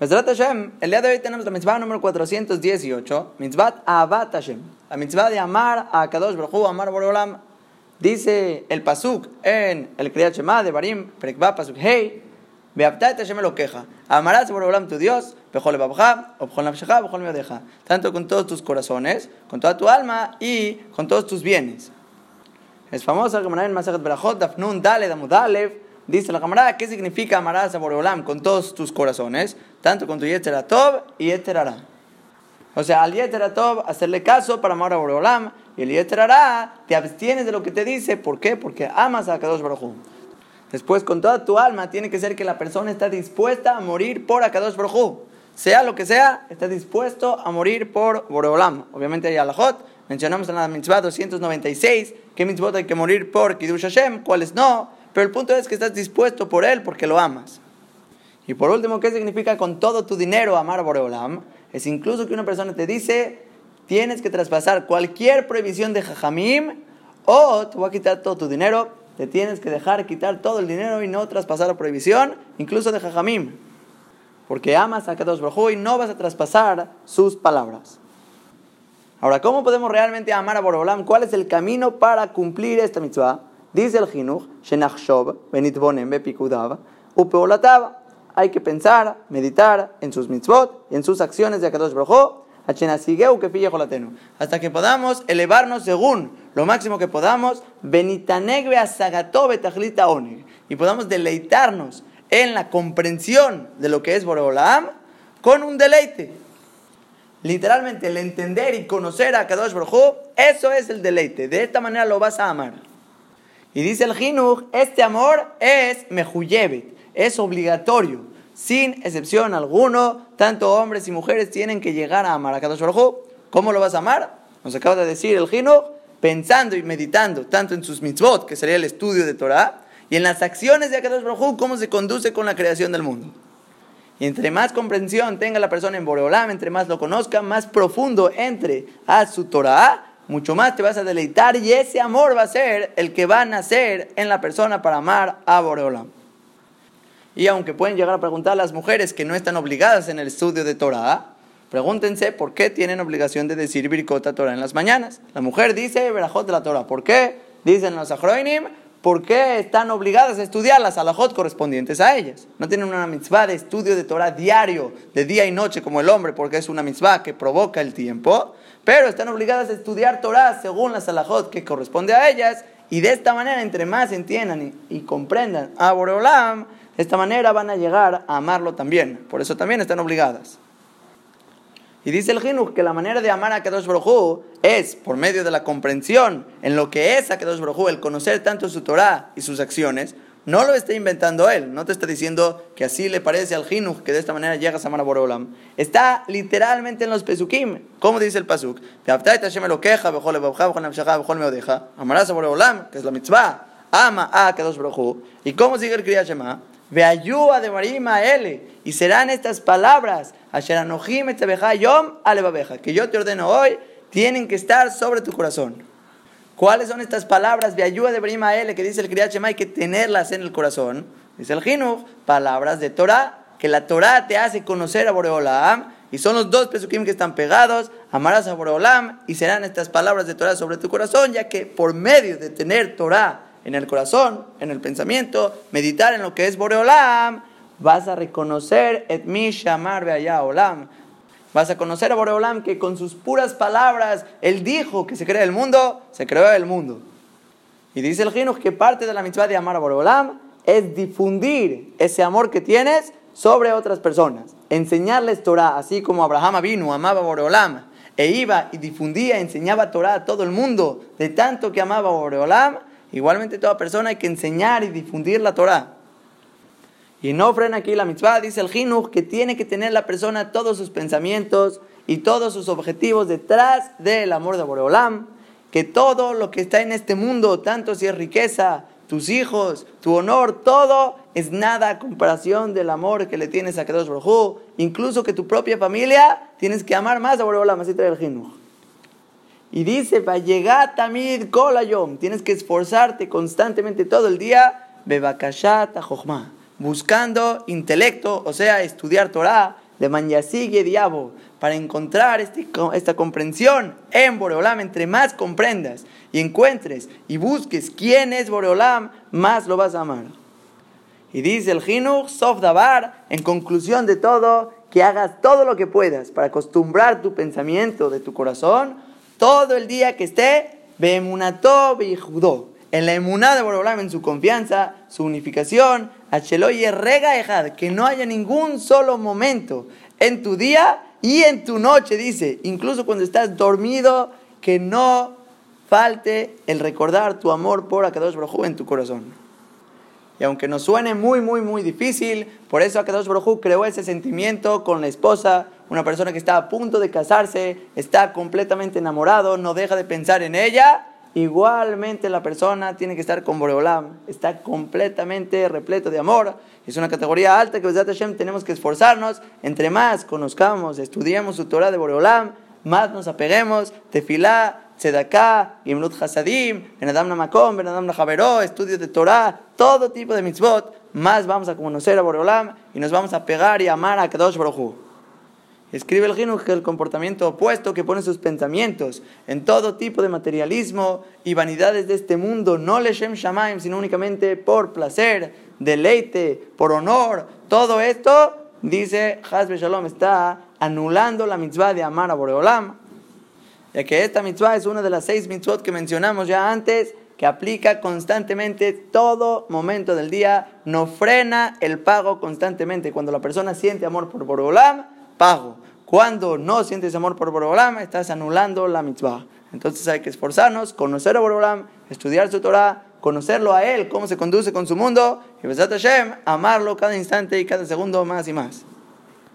Hashem, el día de hoy tenemos la mitzvah número 418, mitzvah Avat Hashem, la mitzvah de amar a Kadosh Baruj amar Borolam. Dice el pasuk en el Kriyat Shema de Barim, Prekba pasuk Hey, Beaptat Hashem lo queja, amarás Borolam tu Dios, Bejol Babja, Objol Nafshecha, Bejol Meodeja, tanto con todos tus corazones, con toda tu alma y con todos tus bienes. Es famosa Gemara en Masajet Berachot, Dafnun Daled Amudalev, Dice la camarada, ¿qué significa amarás a Boreolam con todos tus corazones? Tanto con tu Yetzeratov y Yeterara. O sea, al Yetzeratov hacerle caso para amar a Boreolam y el Yeterara te abstienes de lo que te dice. ¿Por qué? Porque amas a Kadosh Baruj Después, con toda tu alma, tiene que ser que la persona está dispuesta a morir por Akadosh Baruj Sea lo que sea, está dispuesto a morir por Boreolam. Obviamente hay alajot. Mencionamos en la mitzvah 296 que mitzvot hay que morir por Kiddush Hashem, cuáles no. Pero el punto es que estás dispuesto por él porque lo amas. Y por último, ¿qué significa con todo tu dinero amar a Boreolam? Es incluso que una persona te dice, tienes que traspasar cualquier prohibición de Jajamim o te voy a quitar todo tu dinero, te tienes que dejar quitar todo el dinero y no traspasar la prohibición, incluso de Jajamim. Porque amas a Kadosh Baruj y no vas a traspasar sus palabras. Ahora, ¿cómo podemos realmente amar a Boreolam? ¿Cuál es el camino para cumplir esta mitzvah? Dice el Shenachshov, Benitbonem, Upeolatav. Hay que pensar, meditar en sus mitzvot y en sus acciones de Akadosh Brojo, hasta que podamos elevarnos según lo máximo que podamos, Benitanegbe Asagatove Tajlita y podamos deleitarnos en la comprensión de lo que es Boreolam con un deleite. Literalmente, el entender y conocer a Kadosh Baruj eso es el deleite. De esta manera lo vas a amar. Y dice el Jinuj, este amor es mejuyevet, es obligatorio, sin excepción alguno, tanto hombres y mujeres tienen que llegar a amar a Kadosh ¿Cómo lo vas a amar? Nos acaba de decir el Jinuj, pensando y meditando tanto en sus mitzvot, que sería el estudio de Torah, y en las acciones de Kadosh Baruj cómo se conduce con la creación del mundo. Y entre más comprensión tenga la persona en Boreolam, entre más lo conozca, más profundo entre a su Torah, mucho más te vas a deleitar y ese amor va a ser el que va a nacer en la persona para amar a Boreolam. Y aunque pueden llegar a preguntar a las mujeres que no están obligadas en el estudio de Torah, pregúntense por qué tienen obligación de decir Birkota Torah en las mañanas. La mujer dice Berajot de la Torah. ¿Por qué? Dicen los Achroinim, ¿por qué están obligadas a estudiar las alajot correspondientes a ellas? No tienen una mitzvah de estudio de Torah diario, de día y noche como el hombre, porque es una mitzvah que provoca el tiempo pero están obligadas a estudiar Torah según la salahot que corresponde a ellas, y de esta manera, entre más entiendan y, comprendan a Boreolam, de esta manera van a llegar a amarlo también. Por eso también están obligadas. Y dice el Jinuj que la manera de amar a Kadosh Baruj es por medio de la comprensión en lo que es a Kadosh Baruj el conocer tanto su Torah y sus acciones, no lo está inventando él, no te está diciendo que así le parece al Jinuj, que de esta manera llegas a amar a Boreolam. Está literalmente en los Pesukim. ¿Cómo dice el Pasuk? Amarás a Boreolam, que es la mitzvah. Ama a Kadosh Baruj ¿Y cómo sigue el Kriyat Shema? ayuda de Marima Ele. Y serán estas palabras. Yom Que yo te ordeno hoy, tienen que estar sobre tu corazón. ¿Cuáles son estas palabras de ayuda de Brima que dice el Kriyat? Hay que tenerlas en el corazón. Dice el Jinuj, palabras de Torah, que la Torah te hace conocer a Boreolam. Y son los dos pesukim que están pegados. Amarás a Boreolam y serán estas palabras de Torah sobre tu corazón, ya que por medio de tener Torah en el corazón, en el pensamiento, meditar en lo que es Boreolam, vas a reconocer et mi shamar olam Vas a conocer a Boreolam que con sus puras palabras, Él dijo que se crea el mundo, se creó el mundo. Y dice el Jinuj que parte de la mitzvah de amar a Boreolam es difundir ese amor que tienes sobre otras personas. Enseñarles Torah, así como Abraham vino, amaba a Boreolam, e iba y difundía, enseñaba Torah a todo el mundo, de tanto que amaba a Boreolam, igualmente toda persona hay que enseñar y difundir la Torah. Y no frena aquí la mitzvah, dice el Jinuj, que tiene que tener la persona todos sus pensamientos y todos sus objetivos detrás del amor de Boreolam, que todo lo que está en este mundo, tanto si es riqueza, tus hijos, tu honor, todo es nada a comparación del amor que le tienes a Kadosh Baruj incluso que tu propia familia tienes que amar más a Boreolam, así trae el Jinuj. Y dice, va llegar tamid kolayom, tienes que esforzarte constantemente todo el día, bebakashat jochma buscando intelecto, o sea, estudiar Torah, de Manyasig Diabo, para encontrar este esta comprensión en Boreolam, entre más comprendas y encuentres y busques quién es Boreolam, más lo vas a amar. Y dice el Jinuch, Sof Dabar, en conclusión de todo, que hagas todo lo que puedas para acostumbrar tu pensamiento de tu corazón todo el día que esté Beemunato y Judó, en la emuná de Boreolam, en su confianza, su unificación, rega que no haya ningún solo momento en tu día y en tu noche, dice, incluso cuando estás dormido, que no falte el recordar tu amor por Akadosh Baruj en tu corazón. Y aunque nos suene muy, muy, muy difícil, por eso Akadosh Baruj creó ese sentimiento con la esposa, una persona que está a punto de casarse, está completamente enamorado, no deja de pensar en ella. Igualmente la persona tiene que estar con Boreolam, está completamente repleto de amor. Es una categoría alta que Hashem tenemos que esforzarnos. Entre más conozcamos, estudiemos su Torah de Boreolam, más nos apeguemos, tefilá, tzedaká, gimlut hasadim, benadam namakom, benadam najaveró, estudios de Torah, todo tipo de mitzvot, más vamos a conocer a Boreolam y nos vamos a pegar y amar a Kadosh Baruj Escribe el Jinuj que el comportamiento opuesto que pone sus pensamientos en todo tipo de materialismo y vanidades de este mundo, no le Shem Shamaim, sino únicamente por placer, deleite, por honor, todo esto, dice Hazbe Shalom, está anulando la mitzvah de amar a Boreolam, ya que esta mitzvah es una de las seis mitzvot que mencionamos ya antes, que aplica constantemente todo momento del día, no frena el pago constantemente. Cuando la persona siente amor por Boreolam, pago. Cuando no sientes amor por Boreolam, estás anulando la mitzvah. Entonces hay que esforzarnos, conocer a Boreolam, estudiar su Torah, conocerlo a él, cómo se conduce con su mundo, y Besat Hashem, amarlo cada instante y cada segundo más y más.